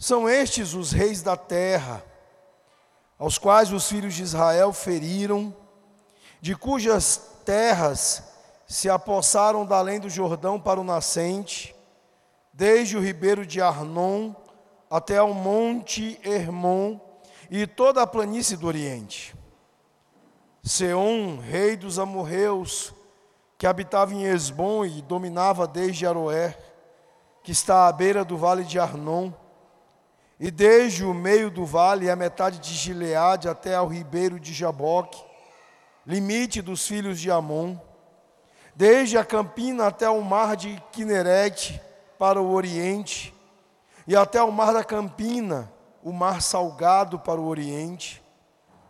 São estes os reis da terra, aos quais os filhos de Israel feriram, de cujas terras se apossaram da além do Jordão para o nascente, desde o ribeiro de Arnon até ao monte Hermon e toda a planície do Oriente. Seom, rei dos amorreus, que habitava em Esbom e dominava desde Aroer, que está à beira do vale de Arnon, e desde o meio do vale a metade de Gileade até ao ribeiro de Jaboque, limite dos filhos de Amon, desde a campina até o mar de Quinerete para o oriente, e até o mar da campina, o mar salgado para o oriente,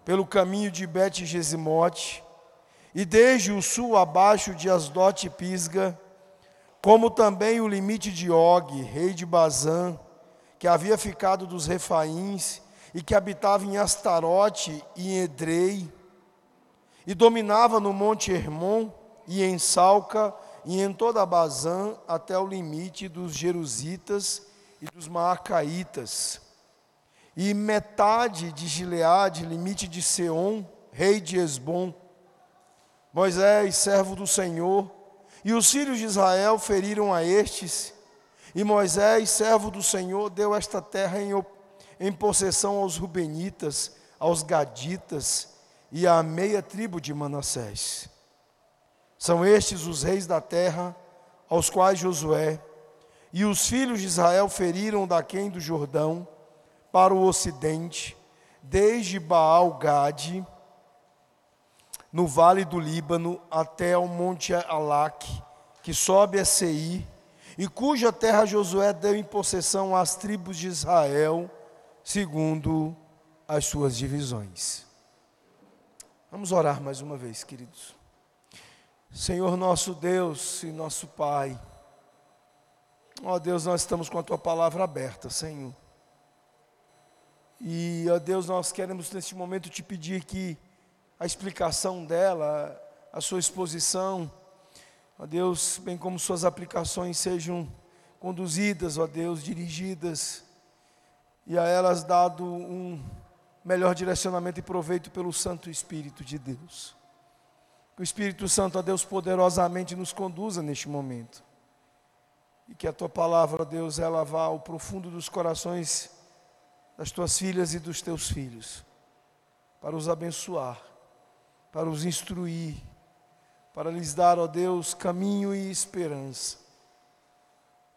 pelo caminho de Bet-Gesimote, e desde o sul abaixo de Asdote e Pisga, como também o limite de Og, rei de Bazã, que havia ficado dos Refaíns e que habitava em Astarote e em Edrei, e dominava no monte Hermon e em Salca e em toda a Bazã até o limite dos Jerusitas e dos Maacaítas, e metade de Gileade, limite de Seom, rei de Esbom, Moisés, servo do Senhor, e os filhos de Israel feriram a estes, e Moisés, servo do Senhor, deu esta terra em, em possessão aos Rubenitas, aos Gaditas e à meia tribo de Manassés. São estes os reis da terra, aos quais Josué e os filhos de Israel feriram daquém do Jordão para o ocidente, desde Baal-Gade, no vale do Líbano, até o monte Alaque, que sobe a Seir, e cuja terra Josué deu em possessão às tribos de Israel, segundo as suas divisões. Vamos orar mais uma vez, queridos. Senhor nosso Deus e nosso Pai, ó Deus, nós estamos com a tua palavra aberta, Senhor. E, ó Deus, nós queremos neste momento te pedir que a explicação dela, a sua exposição, Ó Deus, bem como suas aplicações sejam conduzidas, ó Deus, dirigidas, e a elas dado um melhor direcionamento e proveito pelo Santo Espírito de Deus. Que o Espírito Santo, ó Deus, poderosamente nos conduza neste momento. E que a tua palavra, ó Deus, ela vá ao profundo dos corações das tuas filhas e dos teus filhos, para os abençoar, para os instruir, para lhes dar, ó Deus, caminho e esperança.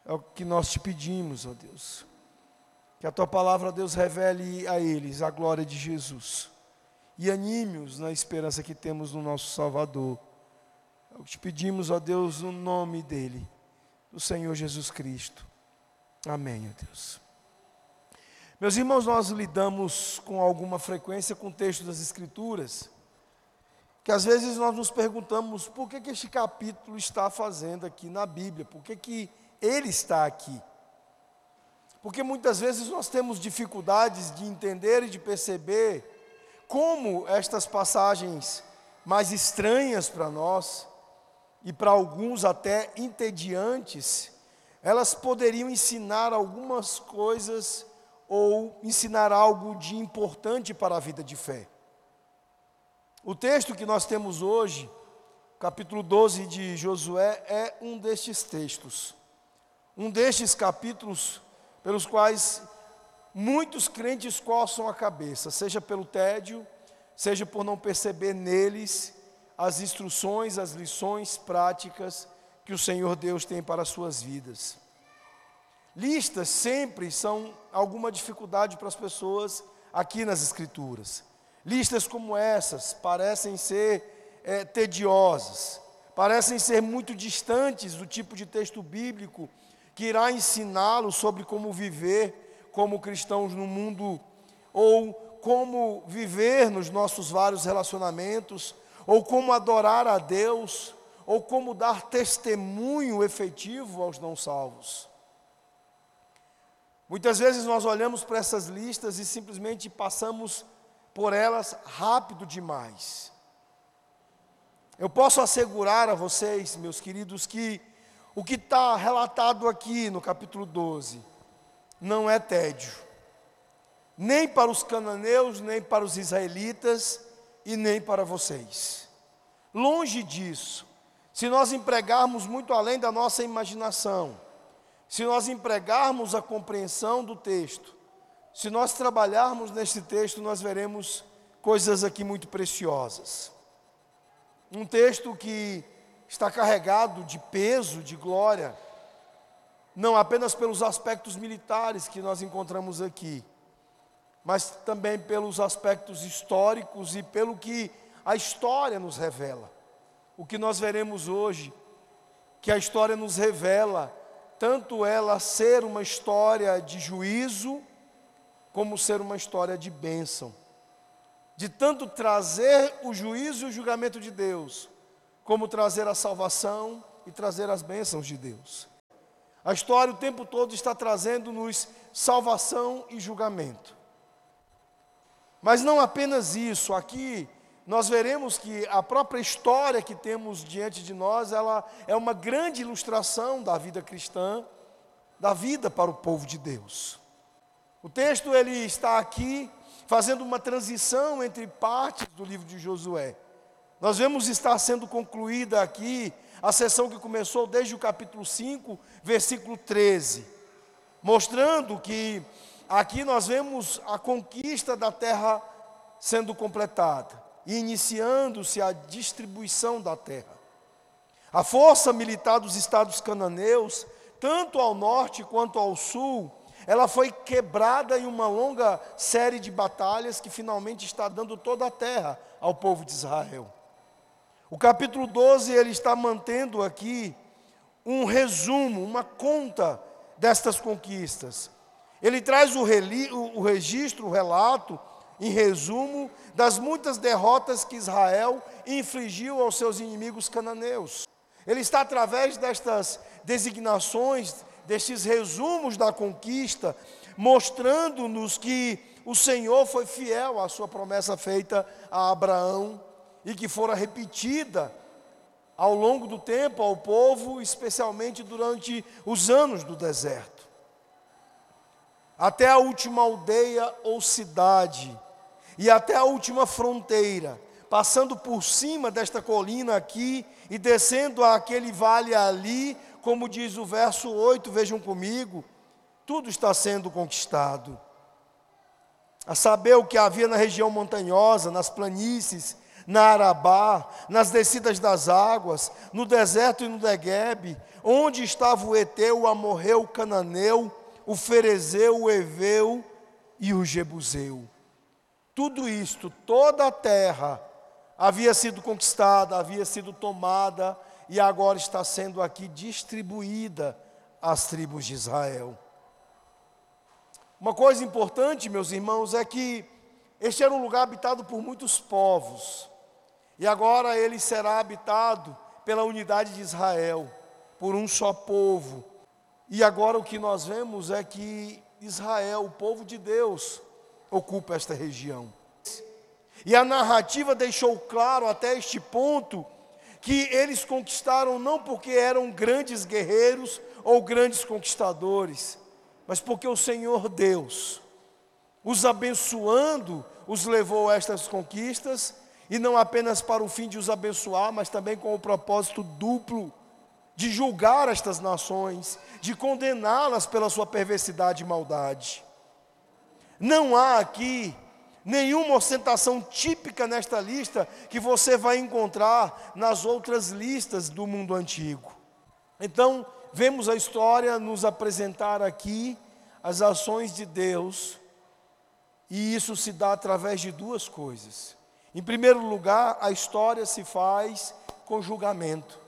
É o que nós te pedimos, ó Deus. Que a tua palavra, ó Deus, revele a eles a glória de Jesus e anime-os na esperança que temos no nosso Salvador. É o que te pedimos, ó Deus, no nome dele, do Senhor Jesus Cristo. Amém, ó Deus. Meus irmãos, nós lidamos com alguma frequência com o texto das Escrituras que às vezes nós nos perguntamos por que, que este capítulo está fazendo aqui na Bíblia, por que, que ele está aqui. Porque muitas vezes nós temos dificuldades de entender e de perceber como estas passagens mais estranhas para nós, e para alguns até entediantes, elas poderiam ensinar algumas coisas ou ensinar algo de importante para a vida de fé. O texto que nós temos hoje, capítulo 12 de Josué, é um destes textos. Um destes capítulos pelos quais muitos crentes coçam a cabeça, seja pelo tédio, seja por não perceber neles as instruções, as lições práticas que o Senhor Deus tem para as suas vidas. Listas sempre são alguma dificuldade para as pessoas aqui nas Escrituras. Listas como essas parecem ser é, tediosas, parecem ser muito distantes do tipo de texto bíblico que irá ensiná-lo sobre como viver como cristãos no mundo, ou como viver nos nossos vários relacionamentos, ou como adorar a Deus, ou como dar testemunho efetivo aos não salvos. Muitas vezes nós olhamos para essas listas e simplesmente passamos por elas rápido demais. Eu posso assegurar a vocês, meus queridos, que o que está relatado aqui no capítulo 12 não é tédio, nem para os cananeus, nem para os israelitas e nem para vocês. Longe disso, se nós empregarmos muito além da nossa imaginação, se nós empregarmos a compreensão do texto, se nós trabalharmos neste texto, nós veremos coisas aqui muito preciosas. Um texto que está carregado de peso, de glória, não apenas pelos aspectos militares que nós encontramos aqui, mas também pelos aspectos históricos e pelo que a história nos revela. O que nós veremos hoje, que a história nos revela, tanto ela ser uma história de juízo, como ser uma história de bênção. De tanto trazer o juízo e o julgamento de Deus, como trazer a salvação e trazer as bênçãos de Deus. A história o tempo todo está trazendo-nos salvação e julgamento. Mas não apenas isso, aqui nós veremos que a própria história que temos diante de nós, ela é uma grande ilustração da vida cristã, da vida para o povo de Deus. O texto ele está aqui fazendo uma transição entre partes do livro de Josué. Nós vemos estar sendo concluída aqui a sessão que começou desde o capítulo 5, versículo 13, mostrando que aqui nós vemos a conquista da terra sendo completada e iniciando-se a distribuição da terra. A força militar dos estados cananeus, tanto ao norte quanto ao sul, ela foi quebrada em uma longa série de batalhas que finalmente está dando toda a terra ao povo de Israel. O capítulo 12 ele está mantendo aqui um resumo, uma conta destas conquistas. Ele traz o, reli, o, o registro, o relato, em resumo, das muitas derrotas que Israel infligiu aos seus inimigos cananeus. Ele está através destas designações, destes resumos da conquista, mostrando-nos que o Senhor foi fiel à sua promessa feita a Abraão e que fora repetida ao longo do tempo ao povo, especialmente durante os anos do deserto. Até a última aldeia ou cidade, e até a última fronteira, passando por cima desta colina aqui e descendo aquele vale ali, como diz o verso 8, vejam comigo, tudo está sendo conquistado. A saber o que havia na região montanhosa, nas planícies, na Arabá, nas descidas das águas, no deserto e no Neguebe, onde estava o Eteu, o Amorreu, o Cananeu, o Ferezeu, o Eveu e o Jebuseu. Tudo isto, toda a terra havia sido conquistada, havia sido tomada e agora está sendo aqui distribuída às tribos de Israel. Uma coisa importante, meus irmãos, é que este era um lugar habitado por muitos povos. E agora ele será habitado pela unidade de Israel, por um só povo. E agora o que nós vemos é que Israel, o povo de Deus, ocupa esta região. E a narrativa deixou claro até este ponto que eles conquistaram não porque eram grandes guerreiros ou grandes conquistadores, mas porque o Senhor Deus, os abençoando, os levou a estas conquistas e não apenas para o fim de os abençoar, mas também com o propósito duplo de julgar estas nações, de condená-las pela sua perversidade e maldade. Não há aqui nenhuma ostentação típica nesta lista que você vai encontrar nas outras listas do mundo antigo. Então, vemos a história nos apresentar aqui as ações de Deus, e isso se dá através de duas coisas. Em primeiro lugar, a história se faz com julgamento,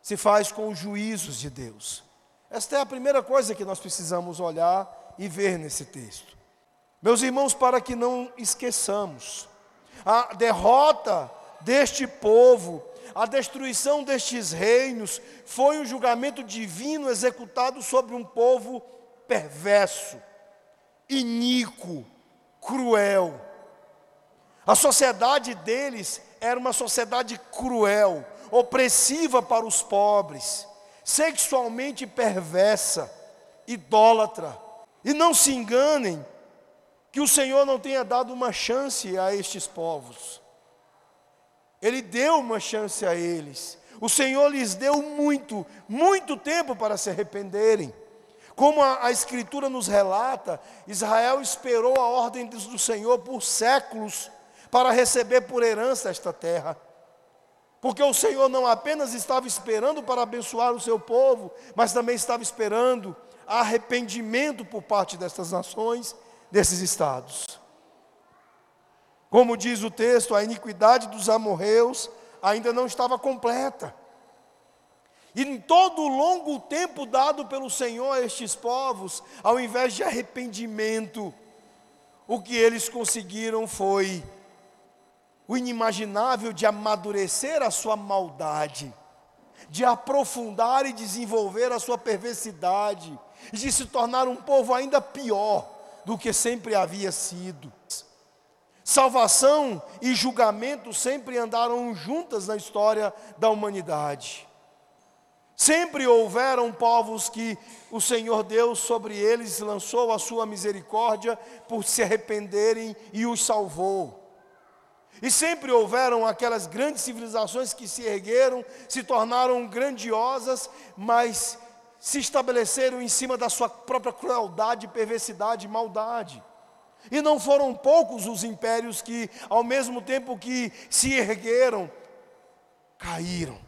se faz com os juízos de Deus. Esta é a primeira coisa que nós precisamos olhar e ver nesse texto. Meus irmãos, para que não esqueçamos, a derrota deste povo, a destruição destes reinos, foi um julgamento divino executado sobre um povo perverso, iníquo, cruel a sociedade deles era uma sociedade cruel, opressiva para os pobres, sexualmente perversa, idólatra. E não se enganem que o Senhor não tenha dado uma chance a estes povos. Ele deu uma chance a eles. O Senhor lhes deu muito, muito tempo para se arrependerem. Como a, a, Escritura nos relata, Israel esperou a ordem do Senhor por séculos para receber por herança esta terra. Porque o Senhor não apenas estava esperando para abençoar o seu povo, mas também estava esperando arrependimento por parte destas nações, desses estados. Como diz o texto, a iniquidade dos amorreus ainda não estava completa. E em todo o longo tempo dado pelo Senhor a estes povos, ao invés de arrependimento, o que eles conseguiram foi o inimaginável de amadurecer a sua maldade, de aprofundar e desenvolver a sua perversidade, de se tornar um povo ainda pior do que sempre havia sido. Salvação e julgamento sempre andaram juntas na história da humanidade. Sempre houveram povos que o Senhor Deus sobre eles lançou a sua misericórdia por se arrependerem e os salvou. E sempre houveram aquelas grandes civilizações que se ergueram, se tornaram grandiosas, mas se estabeleceram em cima da sua própria crueldade, perversidade e maldade. E não foram poucos os impérios que, ao mesmo tempo que se ergueram, caíram.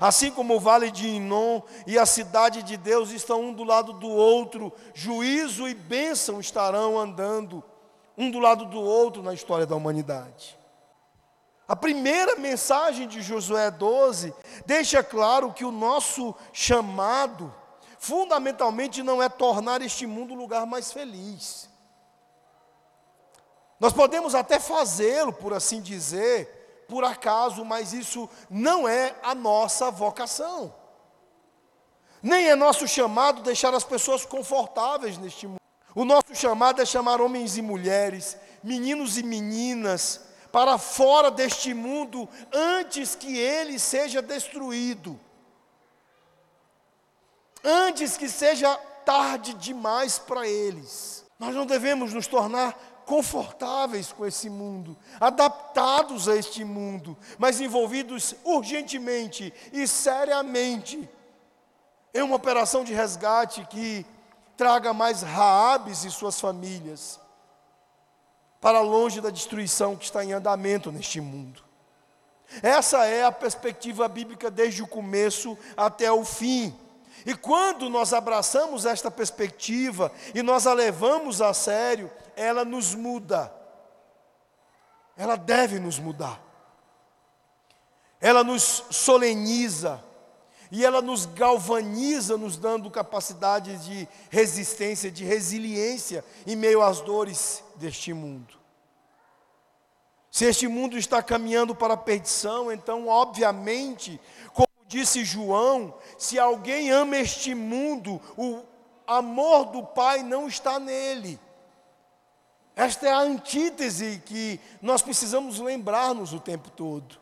Assim como o vale de Inom e a cidade de Deus estão um do lado do outro, juízo e bênção estarão andando um do lado do outro na história da humanidade. A primeira mensagem de Josué 12 deixa claro que o nosso chamado, fundamentalmente, não é tornar este mundo um lugar mais feliz. Nós podemos até fazê-lo, por assim dizer, por acaso, mas isso não é a nossa vocação. Nem é nosso chamado deixar as pessoas confortáveis neste mundo. O nosso chamado é chamar homens e mulheres, meninos e meninas, para fora deste mundo antes que ele seja destruído. Antes que seja tarde demais para eles. Nós não devemos nos tornar confortáveis com esse mundo, adaptados a este mundo, mas envolvidos urgentemente e seriamente em uma operação de resgate que traga mais Raabes e suas famílias para longe da destruição que está em andamento neste mundo. Essa é a perspectiva bíblica desde o começo até o fim. E quando nós abraçamos esta perspectiva e nós a levamos a sério, ela nos muda. Ela deve nos mudar. Ela nos soleniza, e ela nos galvaniza, nos dando capacidade de resistência, de resiliência em meio às dores deste mundo. Se este mundo está caminhando para a perdição, então, obviamente, como disse João, se alguém ama este mundo, o amor do Pai não está nele. Esta é a antítese que nós precisamos lembrar-nos o tempo todo.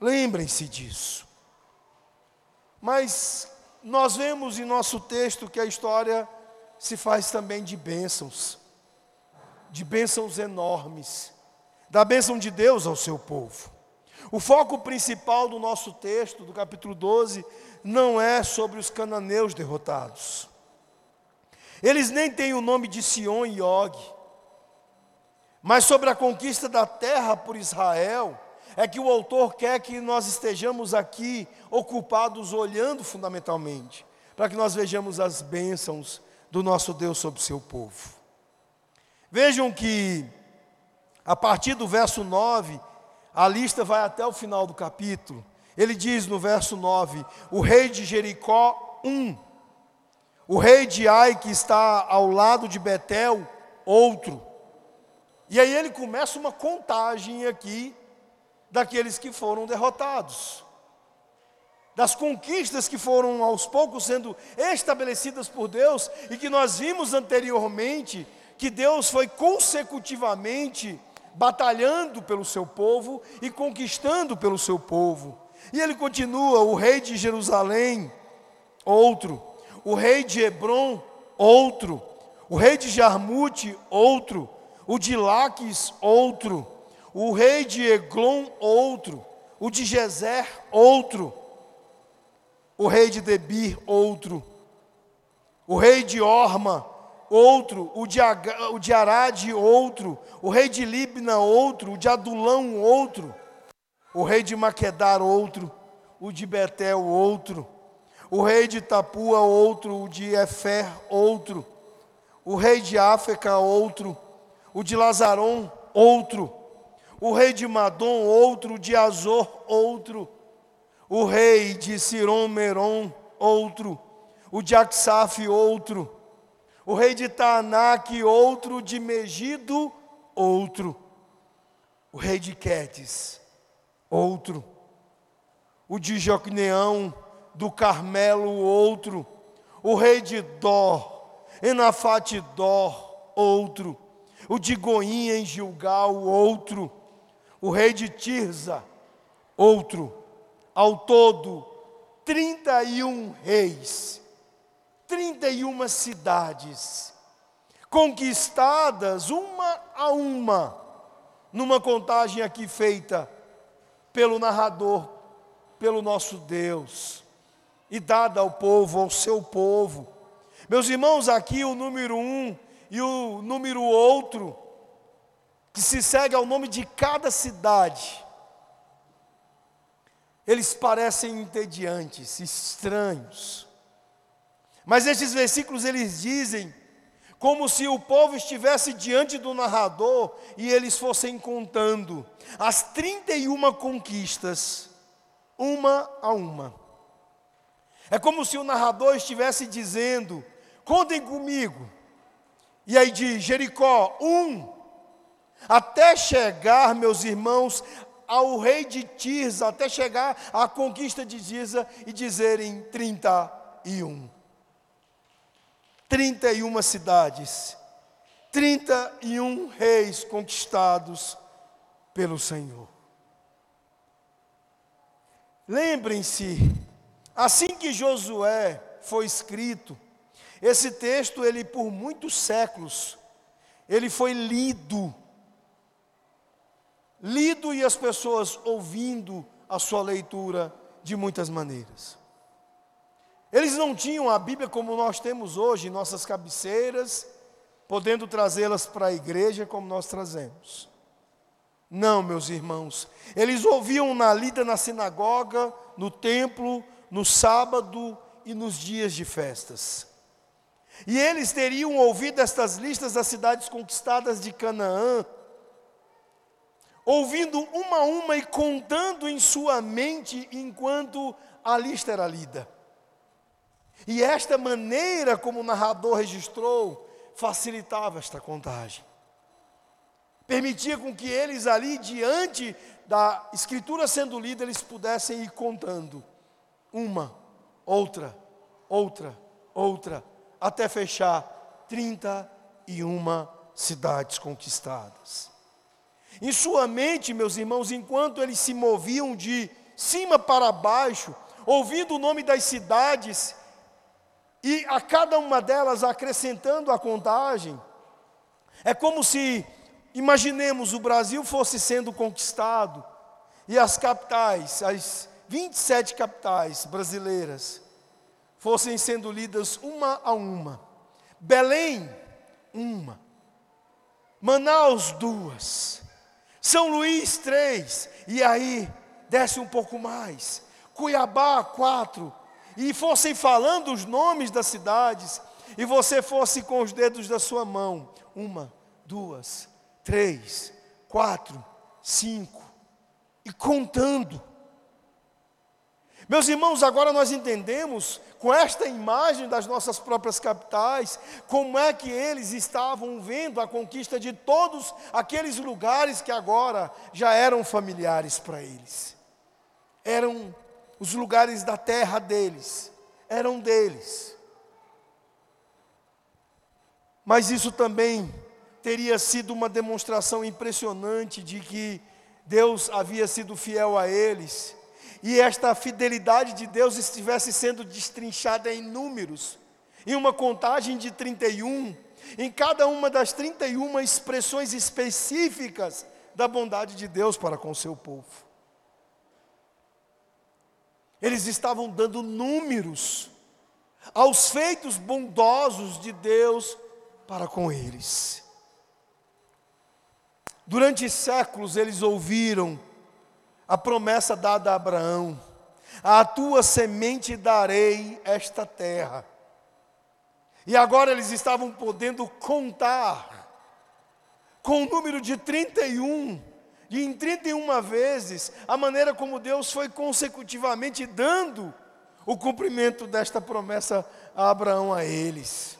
Lembrem-se disso. Mas nós vemos em nosso texto que a história se faz também de bênçãos, de bênçãos enormes, da bênção de Deus ao seu povo. O foco principal do nosso texto, do capítulo 12, não é sobre os cananeus derrotados. Eles nem têm o nome de Sion e Og, mas sobre a conquista da terra por Israel é que o autor quer que nós estejamos aqui ocupados olhando fundamentalmente, para que nós vejamos as bênçãos do nosso Deus sobre o seu povo. Vejam que, a partir do verso 9, a lista vai até o final do capítulo. Ele diz no verso 9: o rei de Jericó, um. O rei de Ai, que está ao lado de Betel, outro. E aí ele começa uma contagem aqui daqueles que foram derrotados, das conquistas que foram aos poucos sendo estabelecidas por Deus e que nós vimos anteriormente que Deus foi consecutivamente batalhando pelo seu povo e conquistando pelo seu povo. E ele continua: o rei de Jerusalém, outro, o rei de Hebron, outro, O rei de Jarmute, outro. O de Laques, outro. O rei de Eglon, outro. O de Gezer, outro. O rei de Debir, outro. O rei de Orma, outro. O de, Aga, o de Arade, outro. O rei de Libna, outro. O de Adulão, outro. O rei de Maquedar, outro. O de Betel, outro. O rei de Tapua, outro. O de Efer, outro. O rei de África, outro. O de Lazaron, outro. O rei de Madom, outro. De Azor, outro. O rei de Siron Meron, outro. O de Aksaf, outro. O rei de Taanac, outro. De Megido, outro. O rei de Quetes, outro. O de Jocneão, do Carmelo, outro. O rei de Dó, Enafate Dó, outro. O de Goinha em Gilgal, outro. O rei de Tirza, outro. Ao todo, 31 reis, 31 cidades, conquistadas uma a uma, numa contagem aqui feita pelo narrador, pelo nosso Deus, e dada ao povo, ao seu povo. Meus irmãos, aqui o número um e o número outro, que se segue ao nome de cada cidade, eles parecem entediantes, estranhos. Mas estes versículos eles dizem como se o povo estivesse diante do narrador e eles fossem contando as 31 conquistas, uma a uma. É como se o narrador estivesse dizendo: contem comigo. E aí de Jericó, um, até chegar, meus irmãos, ao rei de Tirza, até chegar à conquista de Tirza e dizerem 31. 31 cidades, 31 reis conquistados pelo Senhor. Lembrem-se, assim que Josué foi escrito, esse texto ele por muitos séculos ele foi lido lido e as pessoas ouvindo a sua leitura de muitas maneiras. Eles não tinham a Bíblia como nós temos hoje, em nossas cabeceiras, podendo trazê-las para a igreja como nós trazemos. Não, meus irmãos, eles ouviam na lida na sinagoga, no templo, no sábado e nos dias de festas. E eles teriam ouvido estas listas das cidades conquistadas de Canaã, ouvindo uma a uma e contando em sua mente enquanto a lista era lida. E esta maneira como o narrador registrou facilitava esta contagem. Permitia com que eles ali diante da escritura sendo lida eles pudessem ir contando uma, outra, outra, outra, até fechar 31 cidades conquistadas. Em sua mente, meus irmãos, enquanto eles se moviam de cima para baixo, ouvindo o nome das cidades, e a cada uma delas acrescentando a contagem, é como se, imaginemos, o Brasil fosse sendo conquistado, e as capitais, as 27 capitais brasileiras, fossem sendo lidas uma a uma. Belém, uma. Manaus, duas. São Luís, três. E aí, desce um pouco mais. Cuiabá, quatro. E fossem falando os nomes das cidades. E você fosse com os dedos da sua mão. Uma, duas, três, quatro, cinco. E contando. Meus irmãos, agora nós entendemos, com esta imagem das nossas próprias capitais, como é que eles estavam vendo a conquista de todos aqueles lugares que agora já eram familiares para eles. Eram os lugares da terra deles, eram deles. Mas isso também teria sido uma demonstração impressionante de que Deus havia sido fiel a eles e esta fidelidade de Deus estivesse sendo destrinchada em números, em uma contagem de 31, em cada uma das 31 expressões específicas da bondade de Deus para com o seu povo. Eles estavam dando números aos feitos bondosos de Deus para com eles. Durante séculos eles ouviram a promessa dada a Abraão: A tua semente darei esta terra. E agora eles estavam podendo contar com o número de 31, e em 31 vezes, a maneira como Deus foi consecutivamente dando o cumprimento desta promessa a Abraão a eles.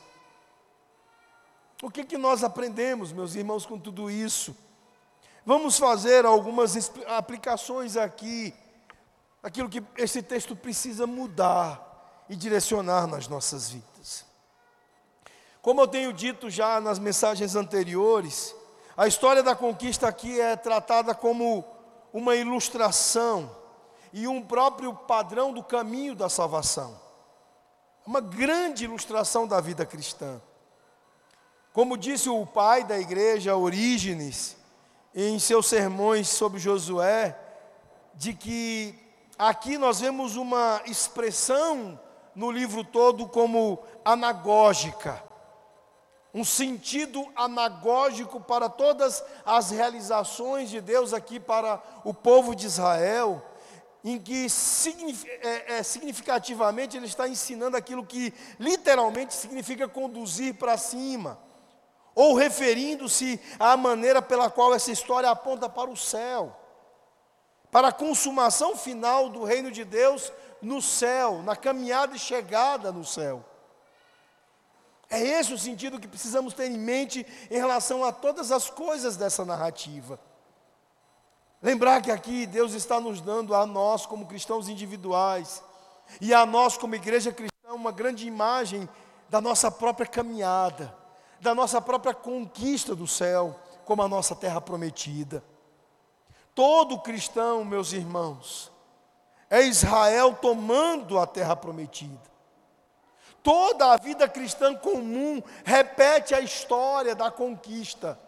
O que, que nós aprendemos, meus irmãos, com tudo isso? Vamos fazer algumas aplicações aqui, aquilo que esse texto precisa mudar e direcionar nas nossas vidas. Como eu tenho dito já nas mensagens anteriores, a história da conquista aqui é tratada como uma ilustração e um próprio padrão do caminho da salvação. Uma grande ilustração da vida cristã. Como disse o pai da igreja, Orígenes, em seus sermões sobre Josué, de que aqui nós vemos uma expressão no livro todo como anagógica, um sentido anagógico para todas as realizações de Deus aqui para o povo de Israel, em que é, é, significativamente ele está ensinando aquilo que literalmente significa conduzir para cima ou referindo-se à maneira pela qual essa história aponta para o céu, para a consumação final do reino de Deus no céu, na caminhada e chegada no céu. É esse o sentido que precisamos ter em mente em relação a todas as coisas dessa narrativa. Lembrar que aqui Deus está nos dando a nós, como cristãos individuais, e a nós, como igreja cristã, uma grande imagem da nossa própria caminhada da nossa própria conquista do céu, como a nossa terra prometida. Todo cristão, meus irmãos, é Israel tomando a terra prometida. Toda a vida cristã comum repete a história da conquista.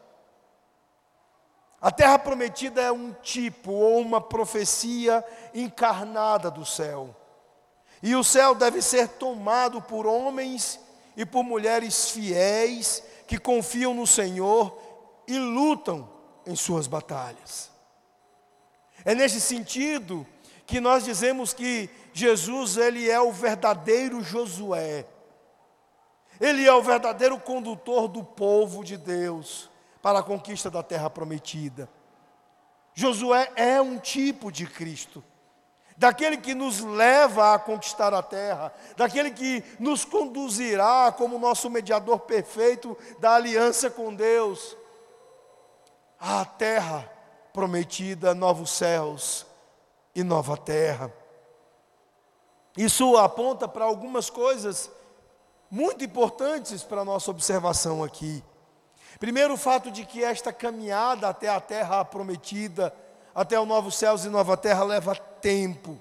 A terra prometida é um tipo ou uma profecia encarnada do céu. E o céu deve ser tomado por homens e por mulheres fiéis que confiam no Senhor e lutam em suas batalhas. É nesse sentido que nós dizemos que Jesus ele é o verdadeiro Josué. Ele é o verdadeiro condutor do povo de Deus para a conquista da terra prometida. Josué é um tipo de Cristo daquele que nos leva a conquistar a terra, daquele que nos conduzirá como nosso mediador perfeito da aliança com Deus, à terra prometida, novos céus e nova terra. Isso aponta para algumas coisas muito importantes para a nossa observação aqui. Primeiro, o fato de que esta caminhada até a terra prometida, até o novo céus e nova terra leva tempo.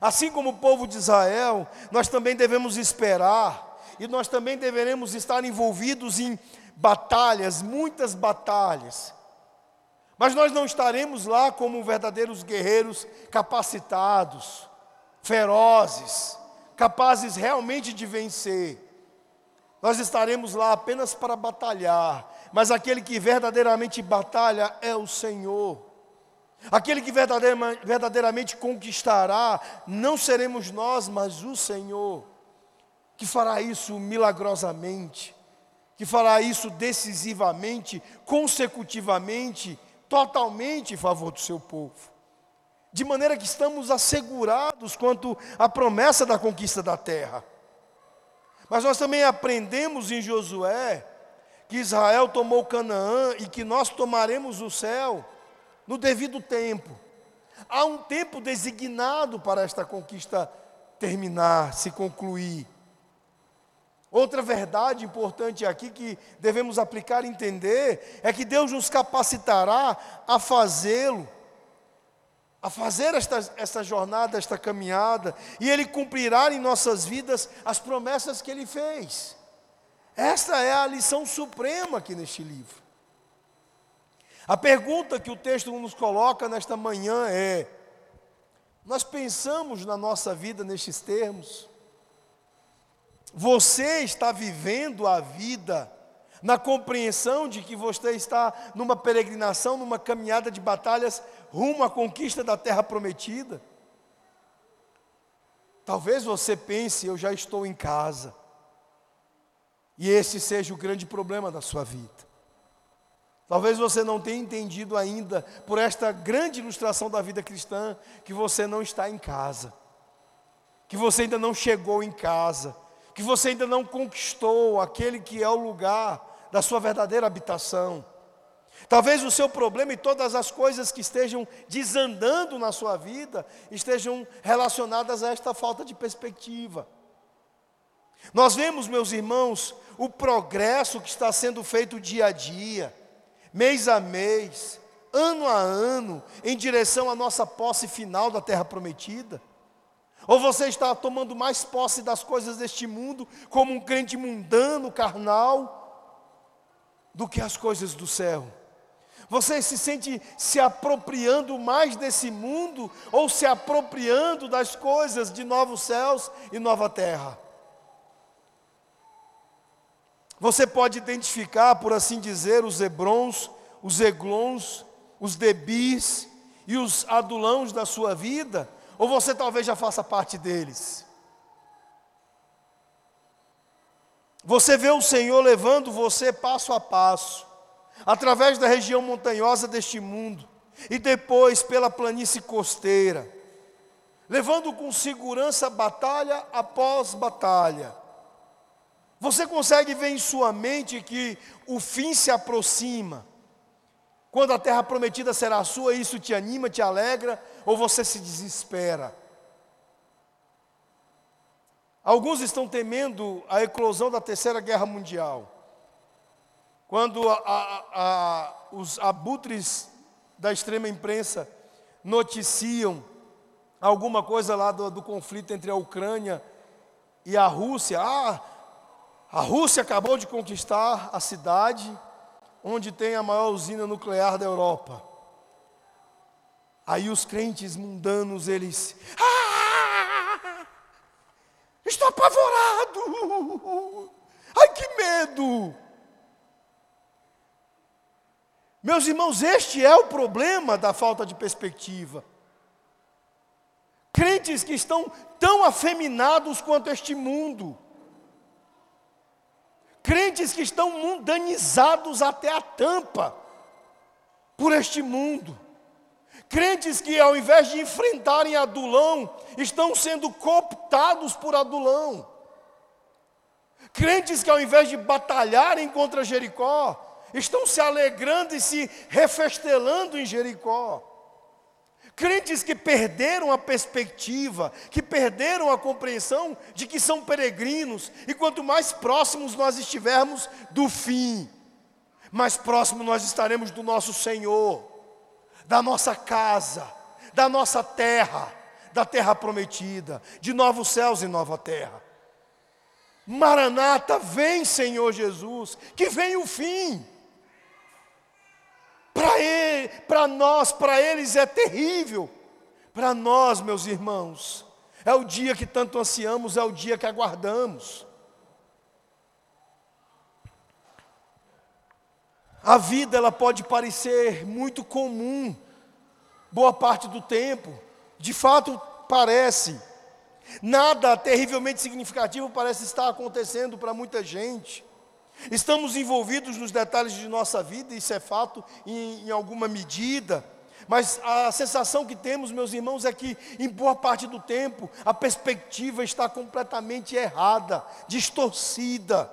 Assim como o povo de Israel, nós também devemos esperar e nós também deveremos estar envolvidos em batalhas, muitas batalhas. Mas nós não estaremos lá como verdadeiros guerreiros capacitados, ferozes, capazes realmente de vencer. Nós estaremos lá apenas para batalhar, mas aquele que verdadeiramente batalha é o Senhor. Aquele que verdadeiramente conquistará, não seremos nós, mas o Senhor, que fará isso milagrosamente, que fará isso decisivamente, consecutivamente, totalmente em favor do seu povo. De maneira que estamos assegurados quanto à promessa da conquista da terra. Mas nós também aprendemos em Josué que Israel tomou Canaã e que nós tomaremos o céu no devido tempo. Há um tempo designado para esta conquista terminar, se concluir. Outra verdade importante aqui que devemos aplicar e entender é que Deus nos capacitará a fazê-lo, a fazer esta, esta jornada, esta caminhada, e Ele cumprirá em nossas vidas as promessas que Ele fez. Esta é a lição suprema aqui neste livro. A pergunta que o texto nos coloca nesta manhã é: nós pensamos na nossa vida nestes termos? Você está vivendo a vida na compreensão de que você está numa peregrinação, numa caminhada de batalhas rumo à conquista da terra prometida? Talvez você pense, eu já estou em casa. E esse seja o grande problema da sua vida. Talvez você não tenha entendido ainda, por esta grande ilustração da vida cristã, que você não está em casa, que você ainda não chegou em casa, que você ainda não conquistou aquele que é o lugar da sua verdadeira habitação. Talvez o seu problema e todas as coisas que estejam desandando na sua vida estejam relacionadas a esta falta de perspectiva. Nós vemos, meus irmãos, o progresso que está sendo feito dia a dia, mês a mês, ano a ano, em direção à nossa posse final da terra prometida. Ou você está tomando mais posse das coisas deste mundo, como um crente mundano, carnal, do que as coisas do céu? Você se sente se apropriando mais desse mundo ou se apropriando das coisas de novos céus e nova terra? Você pode identificar, por assim dizer, os Hebrons, os Eglons, os Debis e os Adulãos da sua vida, ou você talvez já faça parte deles? Você vê o Senhor levando você passo a passo, através da região montanhosa deste mundo, e depois pela planície costeira, levando com segurança batalha após batalha. Você consegue ver em sua mente que o fim se aproxima. Quando a terra prometida será sua, isso te anima, te alegra, ou você se desespera? Alguns estão temendo a eclosão da terceira guerra mundial. Quando a, a, a, os abutres da extrema imprensa noticiam alguma coisa lá do, do, conflito entre a Ucrânia e a Rússia, ah, a Rússia acabou de conquistar a cidade onde tem a maior usina nuclear da Europa. Aí os crentes mundanos, eles, ah, Estou apavorado. Ai, que medo. Meus irmãos, este é o problema da falta de perspectiva. Crentes que estão tão afeminados quanto este mundo. Crentes que estão mundanizados até a tampa por este mundo. Crentes que, ao invés de enfrentarem Adulão, estão sendo cooptados por Adulão. Crentes que, ao invés de batalharem contra Jericó, estão se alegrando e se refestelando em Jericó. Crentes que perderam a perspectiva, que perderam a compreensão de que são peregrinos, e quanto mais próximos nós estivermos do fim, mais próximo nós estaremos do nosso Senhor da nossa casa, da nossa terra, da terra prometida, de novos céus e nova terra. Maranata, vem Senhor Jesus, que vem o fim. Para ele, para nós, para eles é terrível. Para nós, meus irmãos, é o dia que tanto ansiamos, é o dia que aguardamos. A vida ela pode parecer muito comum, boa parte do tempo. De fato, parece. Nada terrivelmente significativo parece estar acontecendo para muita gente. Estamos envolvidos nos detalhes de nossa vida, isso é fato em, em alguma medida. Mas a sensação que temos, meus irmãos, é que em boa parte do tempo a perspectiva está completamente errada, distorcida.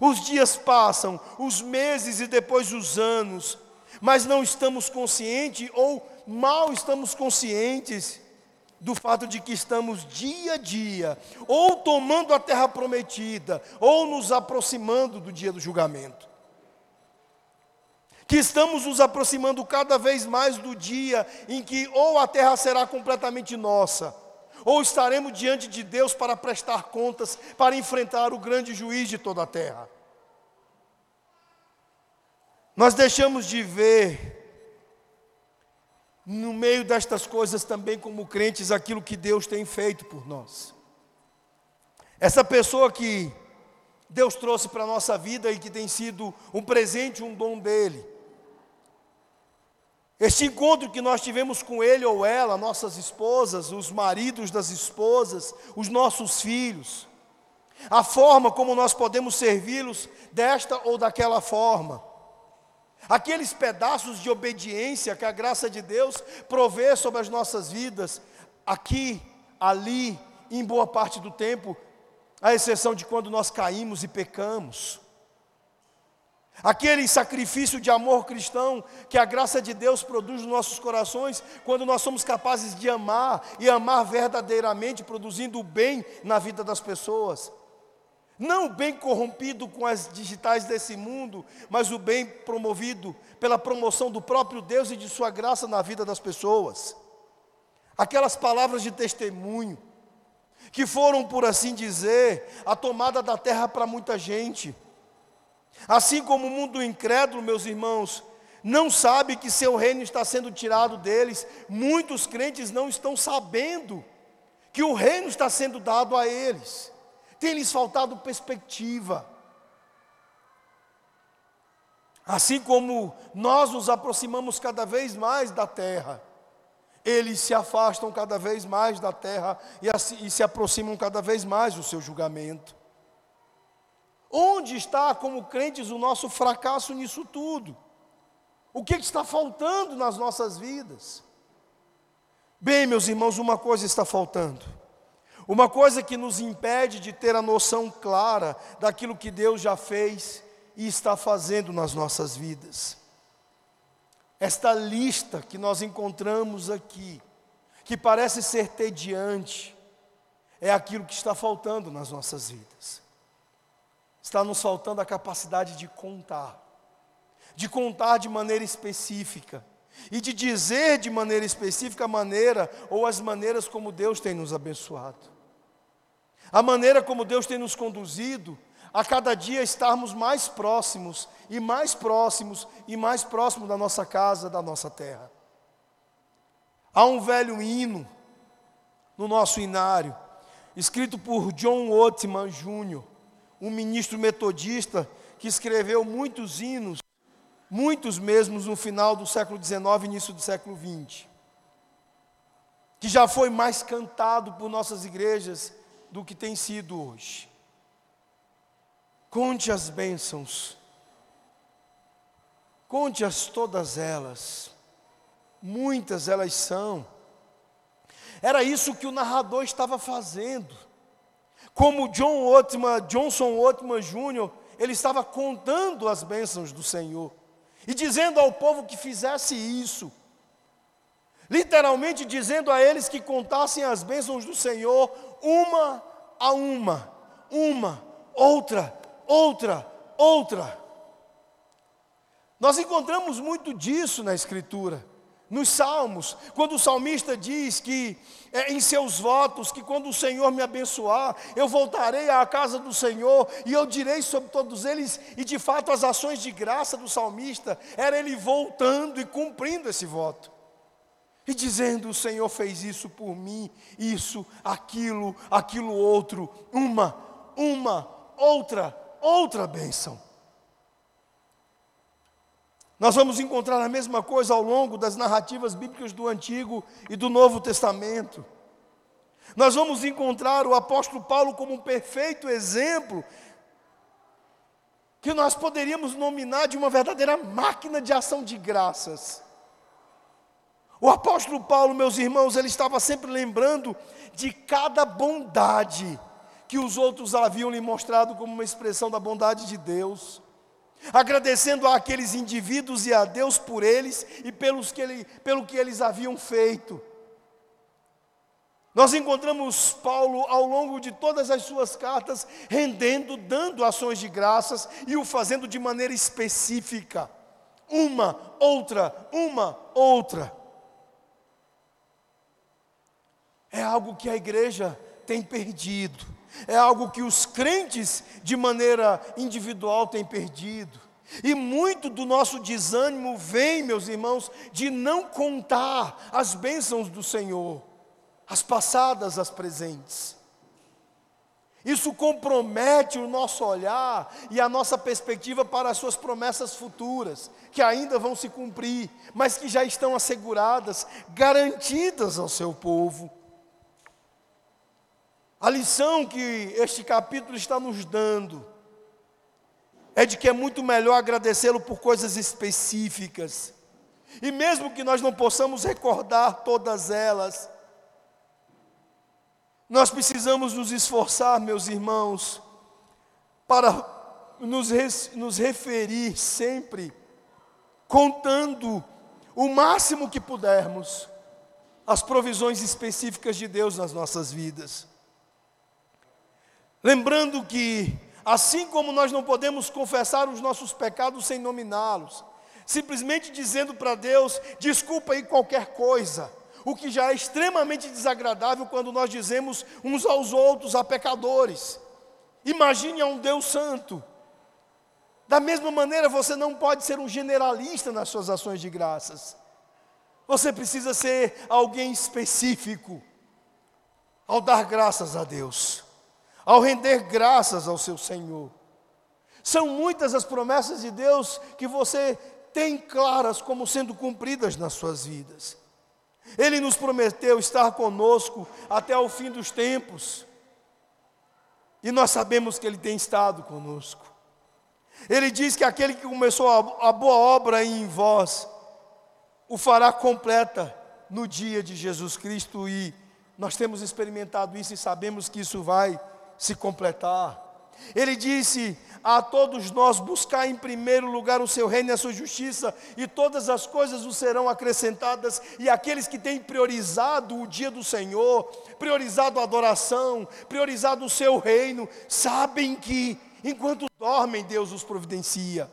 Os dias passam, os meses e depois os anos, mas não estamos conscientes ou mal estamos conscientes do fato de que estamos dia a dia, ou tomando a terra prometida, ou nos aproximando do dia do julgamento. Que estamos nos aproximando cada vez mais do dia em que ou a terra será completamente nossa, ou estaremos diante de Deus para prestar contas, para enfrentar o grande juiz de toda a terra. Nós deixamos de ver, no meio destas coisas também, como crentes, aquilo que Deus tem feito por nós. Essa pessoa que Deus trouxe para a nossa vida e que tem sido um presente, um dom dele. Este encontro que nós tivemos com ele ou ela, nossas esposas, os maridos das esposas, os nossos filhos, a forma como nós podemos servi-los desta ou daquela forma. Aqueles pedaços de obediência que a graça de Deus provê sobre as nossas vidas, aqui, ali, em boa parte do tempo, à exceção de quando nós caímos e pecamos. Aquele sacrifício de amor cristão que a graça de Deus produz nos nossos corações, quando nós somos capazes de amar e amar verdadeiramente, produzindo o bem na vida das pessoas. Não o bem corrompido com as digitais desse mundo, mas o bem promovido pela promoção do próprio Deus e de Sua graça na vida das pessoas. Aquelas palavras de testemunho, que foram, por assim dizer, a tomada da terra para muita gente. Assim como o mundo incrédulo, meus irmãos, não sabe que seu reino está sendo tirado deles, muitos crentes não estão sabendo que o reino está sendo dado a eles tem lhes faltado perspectiva. Assim como nós nos aproximamos cada vez mais da terra, eles se afastam cada vez mais da terra e, assim, e se aproximam cada vez mais do seu julgamento. Onde está, como crentes, o nosso fracasso nisso tudo? O que está faltando nas nossas vidas? Bem, meus irmãos, uma coisa está faltando. Uma coisa que nos impede de ter a noção clara daquilo que Deus já fez e está fazendo nas nossas vidas. Esta lista que nós encontramos aqui, que parece ser tediante, é aquilo que está faltando nas nossas vidas. Está nos faltando a capacidade de contar, de contar de maneira específica e de dizer de maneira específica a maneira ou as maneiras como Deus tem nos abençoado a maneira como Deus tem nos conduzido, a cada dia estarmos mais próximos e mais próximos e mais próximos da nossa casa, da nossa terra. Há um velho hino no nosso inário, escrito por John Ottman Jr., um ministro metodista que escreveu muitos hinos, muitos mesmos no final do século XIX início do século XX, que já foi mais cantado por nossas igrejas do que tem sido hoje. Conte as bênçãos, conte-as todas elas, muitas elas são. Era isso que o narrador estava fazendo. Como John Ottman, Johnson Ottman Jr., ele estava contando as bênçãos do Senhor e dizendo ao povo que fizesse isso. Literalmente dizendo a eles que contassem as bênçãos do Senhor uma a uma, uma, outra, outra, outra. Nós encontramos muito disso na Escritura. Nos Salmos, quando o salmista diz que é, em seus votos, que quando o Senhor me abençoar, eu voltarei à casa do Senhor e eu direi sobre todos eles, e de fato as ações de graça do salmista era ele voltando e cumprindo esse voto e dizendo: O Senhor fez isso por mim, isso, aquilo, aquilo outro, uma, uma, outra, outra bênção. Nós vamos encontrar a mesma coisa ao longo das narrativas bíblicas do Antigo e do Novo Testamento. Nós vamos encontrar o apóstolo Paulo como um perfeito exemplo que nós poderíamos nominar de uma verdadeira máquina de ação de graças. O apóstolo Paulo, meus irmãos, ele estava sempre lembrando de cada bondade que os outros haviam lhe mostrado como uma expressão da bondade de Deus, agradecendo àqueles indivíduos e a Deus por eles e pelos que ele, pelo que eles haviam feito. Nós encontramos Paulo ao longo de todas as suas cartas rendendo, dando ações de graças e o fazendo de maneira específica. Uma, outra, uma, outra. É algo que a igreja tem perdido, é algo que os crentes, de maneira individual, têm perdido. E muito do nosso desânimo vem, meus irmãos, de não contar as bênçãos do Senhor, as passadas, as presentes. Isso compromete o nosso olhar e a nossa perspectiva para as suas promessas futuras, que ainda vão se cumprir, mas que já estão asseguradas, garantidas ao seu povo. A lição que este capítulo está nos dando é de que é muito melhor agradecê-lo por coisas específicas. E mesmo que nós não possamos recordar todas elas, nós precisamos nos esforçar, meus irmãos, para nos, nos referir sempre, contando o máximo que pudermos, as provisões específicas de Deus nas nossas vidas. Lembrando que, assim como nós não podemos confessar os nossos pecados sem nominá-los, simplesmente dizendo para Deus: desculpa aí qualquer coisa o que já é extremamente desagradável quando nós dizemos uns aos outros a pecadores. Imagine a um Deus santo. Da mesma maneira, você não pode ser um generalista nas suas ações de graças. Você precisa ser alguém específico ao dar graças a Deus, ao render graças ao seu Senhor. São muitas as promessas de Deus que você tem claras como sendo cumpridas nas suas vidas. Ele nos prometeu estar conosco até o fim dos tempos. E nós sabemos que Ele tem estado conosco. Ele diz que aquele que começou a, boa obra em vós, o fará completa no dia de Jesus Cristo. E nós temos experimentado isso e sabemos que isso vai se completar. Ele disse: a todos nós buscar em primeiro lugar o seu reino e a sua justiça, e todas as coisas nos serão acrescentadas, e aqueles que têm priorizado o dia do Senhor, priorizado a adoração, priorizado o seu reino, sabem que enquanto dormem, Deus os providencia.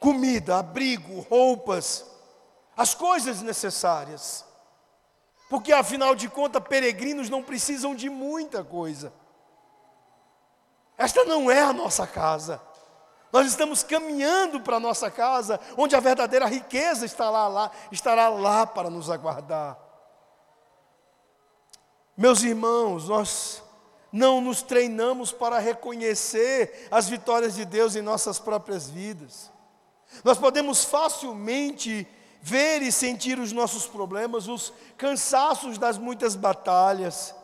Comida, abrigo, roupas, as coisas necessárias. Porque afinal de contas, peregrinos não precisam de muita coisa. Esta não é a nossa casa. Nós estamos caminhando para a nossa casa, onde a verdadeira riqueza lá, estará lá para nos aguardar. Meus irmãos, nós não nos treinamos para reconhecer as vitórias de Deus em nossas próprias vidas. Nós podemos facilmente ver e sentir os nossos problemas, os cansaços das muitas batalhas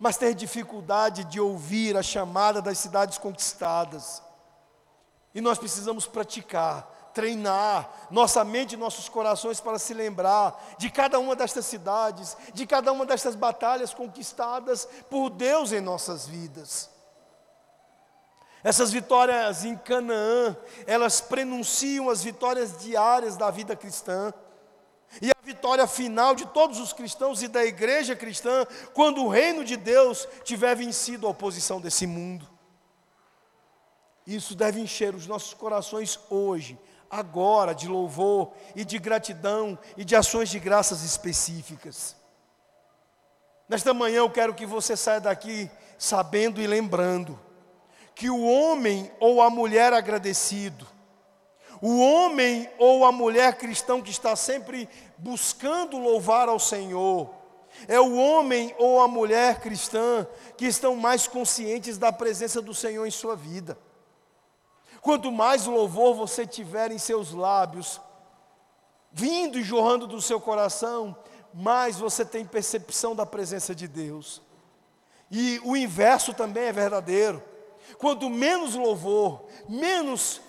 mas ter dificuldade de ouvir a chamada das cidades conquistadas. E nós precisamos praticar, treinar nossa mente e nossos corações para se lembrar de cada uma destas cidades, de cada uma destas batalhas conquistadas por Deus em nossas vidas. Essas vitórias em Canaã, elas prenunciam as vitórias diárias da vida cristã. E a vitória final de todos os cristãos e da igreja cristã, quando o reino de Deus tiver vencido a oposição desse mundo. Isso deve encher os nossos corações hoje, agora, de louvor e de gratidão e de ações de graças específicas. Nesta manhã eu quero que você saia daqui sabendo e lembrando que o homem ou a mulher agradecido, o homem ou a mulher cristão que está sempre buscando louvar ao Senhor, é o homem ou a mulher cristã que estão mais conscientes da presença do Senhor em sua vida. Quanto mais louvor você tiver em seus lábios, vindo e jorrando do seu coração, mais você tem percepção da presença de Deus. E o inverso também é verdadeiro. Quanto menos louvor, menos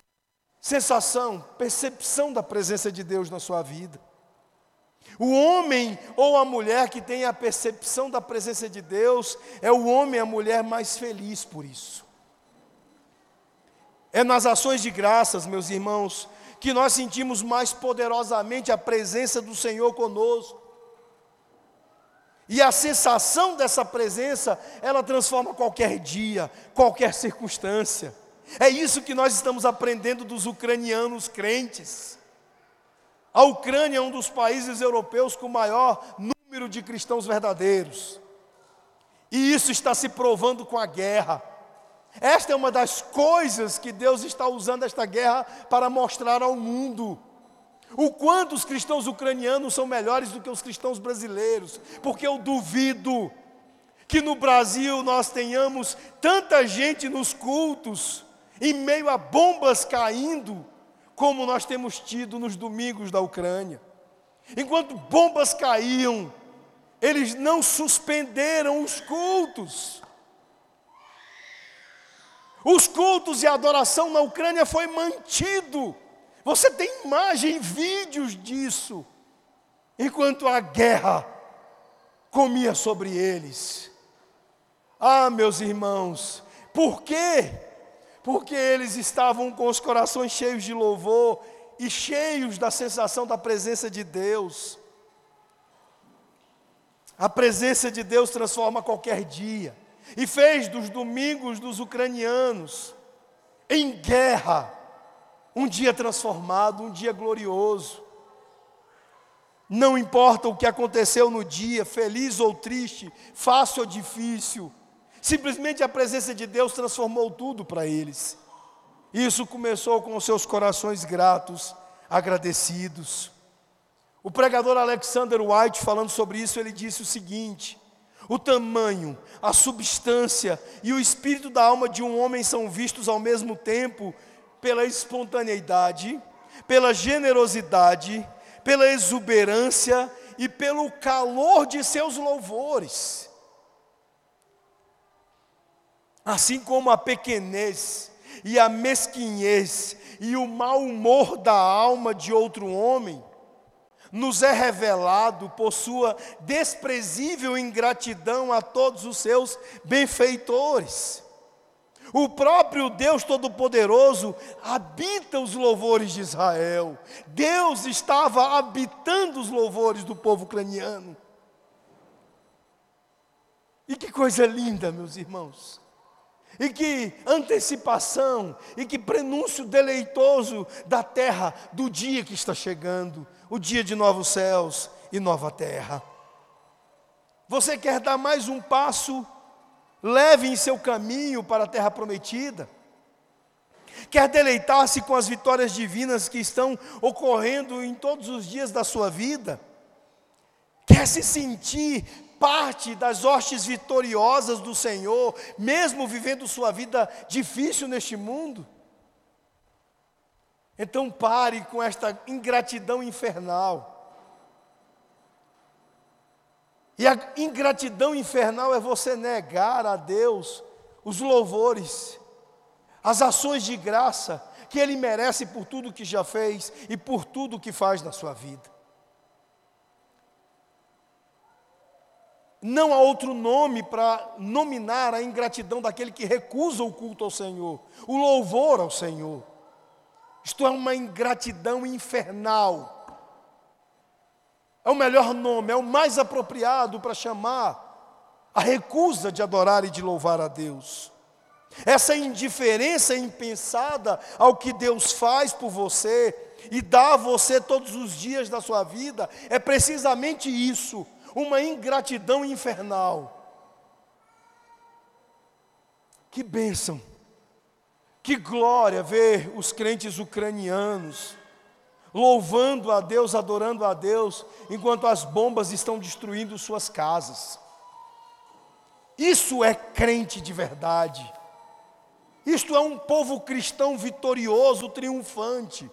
sensação, percepção da presença de Deus na sua vida. O homem ou a mulher que tem a percepção da presença de Deus é o homem e a mulher mais feliz por isso. É nas ações de graças, meus irmãos, que nós sentimos mais poderosamente a presença do Senhor conosco. E a sensação dessa presença, ela transforma qualquer dia, qualquer circunstância. É isso que nós estamos aprendendo dos ucranianos crentes. A Ucrânia é um dos países europeus com maior número de cristãos verdadeiros. E isso está se provando com a guerra. Esta é uma das coisas que Deus está usando esta guerra para mostrar ao mundo. O quanto os cristãos ucranianos são melhores do que os cristãos brasileiros, porque eu duvido que no Brasil nós tenhamos tanta gente nos cultos, em meio a bombas caindo, como nós temos tido nos domingos da Ucrânia. Enquanto bombas caíam, eles não suspenderam os cultos. Os cultos e a adoração na Ucrânia foi mantido. Você tem imagem, vídeos disso. Enquanto a guerra comia sobre eles. Ah, meus irmãos, por quê? Porque eles estavam com os corações cheios de louvor e cheios da sensação da presença de Deus. A presença de Deus transforma qualquer dia e fez dos domingos dos ucranianos em guerra um dia transformado, um dia glorioso. Não importa o que aconteceu no dia, feliz ou triste, fácil ou difícil, simplesmente a presença de Deus transformou tudo para eles. Isso começou com os seus corações gratos, agradecidos. O pregador Alexander White, falando sobre isso, ele disse o seguinte: o tamanho, a substância e o espírito da alma de um homem são vistos ao mesmo tempo pela espontaneidade, pela generosidade, pela exuberância e pelo calor de seus louvores. Assim como a pequenez e a mesquinhez e o mau humor da alma de outro homem nos é revelado por sua desprezível ingratidão a todos os seus benfeitores. O próprio Deus Todo-Poderoso habita os louvores de Israel. Deus estava habitando os louvores do povo ucraniano. E que coisa linda, meus irmãos. E que antecipação, e que prenúncio deleitoso da terra, do dia que está chegando o dia de novos céus e nova terra. Você quer dar mais um passo leve em seu caminho para a terra prometida? Quer deleitar-se com as vitórias divinas que estão ocorrendo em todos os dias da sua vida? Quer se sentir parte das hostes vitoriosas do Senhor, mesmo vivendo sua vida difícil neste mundo? Então pare com esta ingratidão infernal. E a ingratidão infernal é você negar a Deus os louvores, as ações de graça que Ele merece por tudo que já fez e por tudo que faz na sua vida. Não há outro nome para nominar a ingratidão daquele que recusa o culto ao Senhor, o louvor ao Senhor. Isto é uma ingratidão infernal. É o melhor nome, é o mais apropriado para chamar a recusa de adorar e de louvar a Deus. Essa indiferença impensada ao que Deus faz por você e dá a você todos os dias da sua vida é precisamente isso, uma ingratidão infernal. Que bênção! Que glória ver os crentes ucranianos louvando a Deus, adorando a Deus, enquanto as bombas estão destruindo suas casas. Isso é crente de verdade. Isto é um povo cristão vitorioso, triunfante.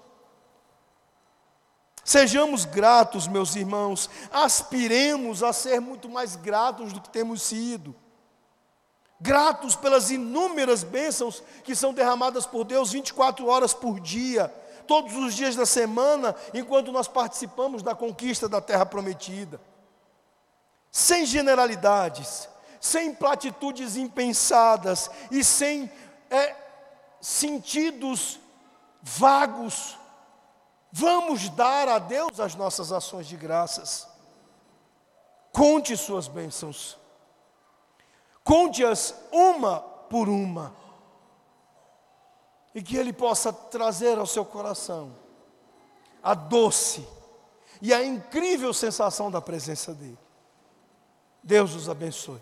Sejamos gratos, meus irmãos, aspiremos a ser muito mais gratos do que temos sido gratos pelas inúmeras bênçãos que são derramadas por Deus 24 horas por dia, todos os dias da semana, enquanto nós participamos da conquista da terra prometida. Sem generalidades, sem platitudes impensadas e sem é, sentidos vagos, vamos dar a Deus as nossas ações de graças. Conte suas bênçãos. Conte-as uma por uma. E que Ele possa trazer ao seu coração a doce e a incrível sensação da presença dEle. Deus os abençoe.